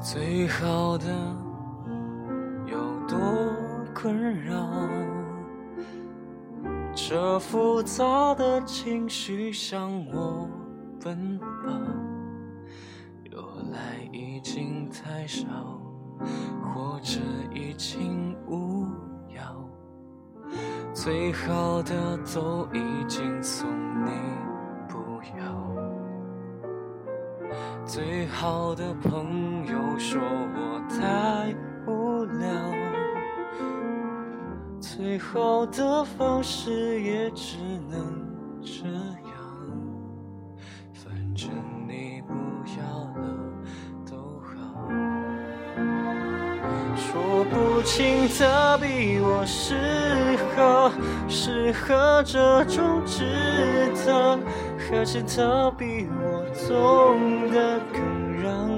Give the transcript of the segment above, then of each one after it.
最好的有多困扰？这复杂的情绪向我奔跑，由来已经太少，或者已经无药。最好的都已经送最好的朋友说我太无聊，最好的方式也只能这样。说不清他比我适合，适合这种值得，还是他比我懂得更让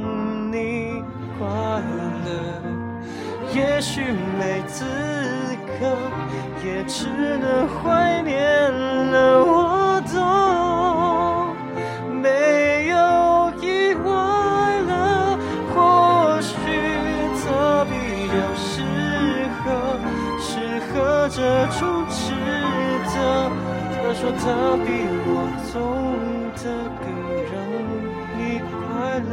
你快乐。也许没资格，也只能怀念了。合这种值得。他说他比我懂得更让你快乐，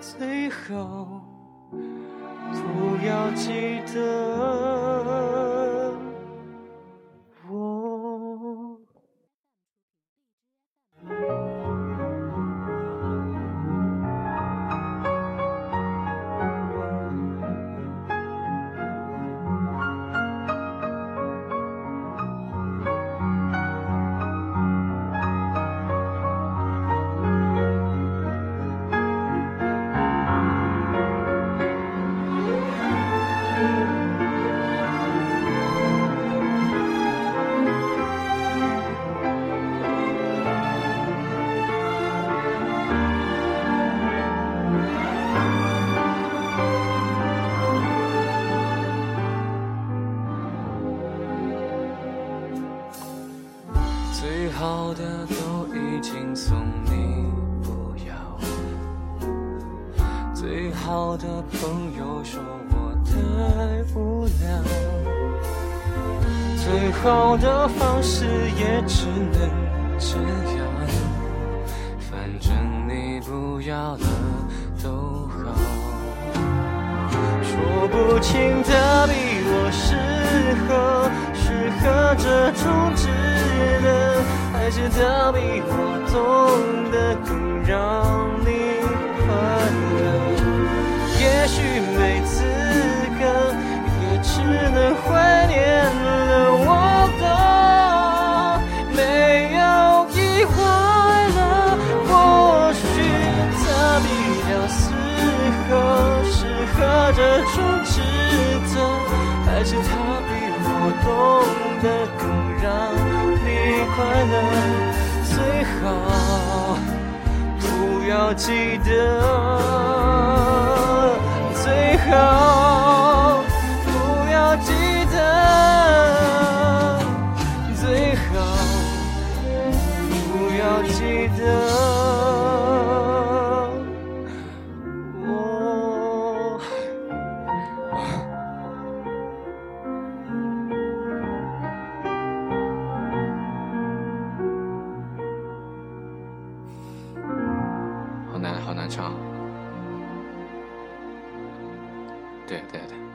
最好。不要记得好的都已经送你，不要。最好的朋友说我太无聊，最好的方式也只能这样。反正你不要了都好，说不清他比我适合，适合这种，还是他比我懂得更让你快乐。也许没资格，也只能怀念了。我懂，没有意外了。或许他比较适合，适合这种值得，还是他比我懂得好不要记得。最好不要记得，最好不要记得成，对，对，对。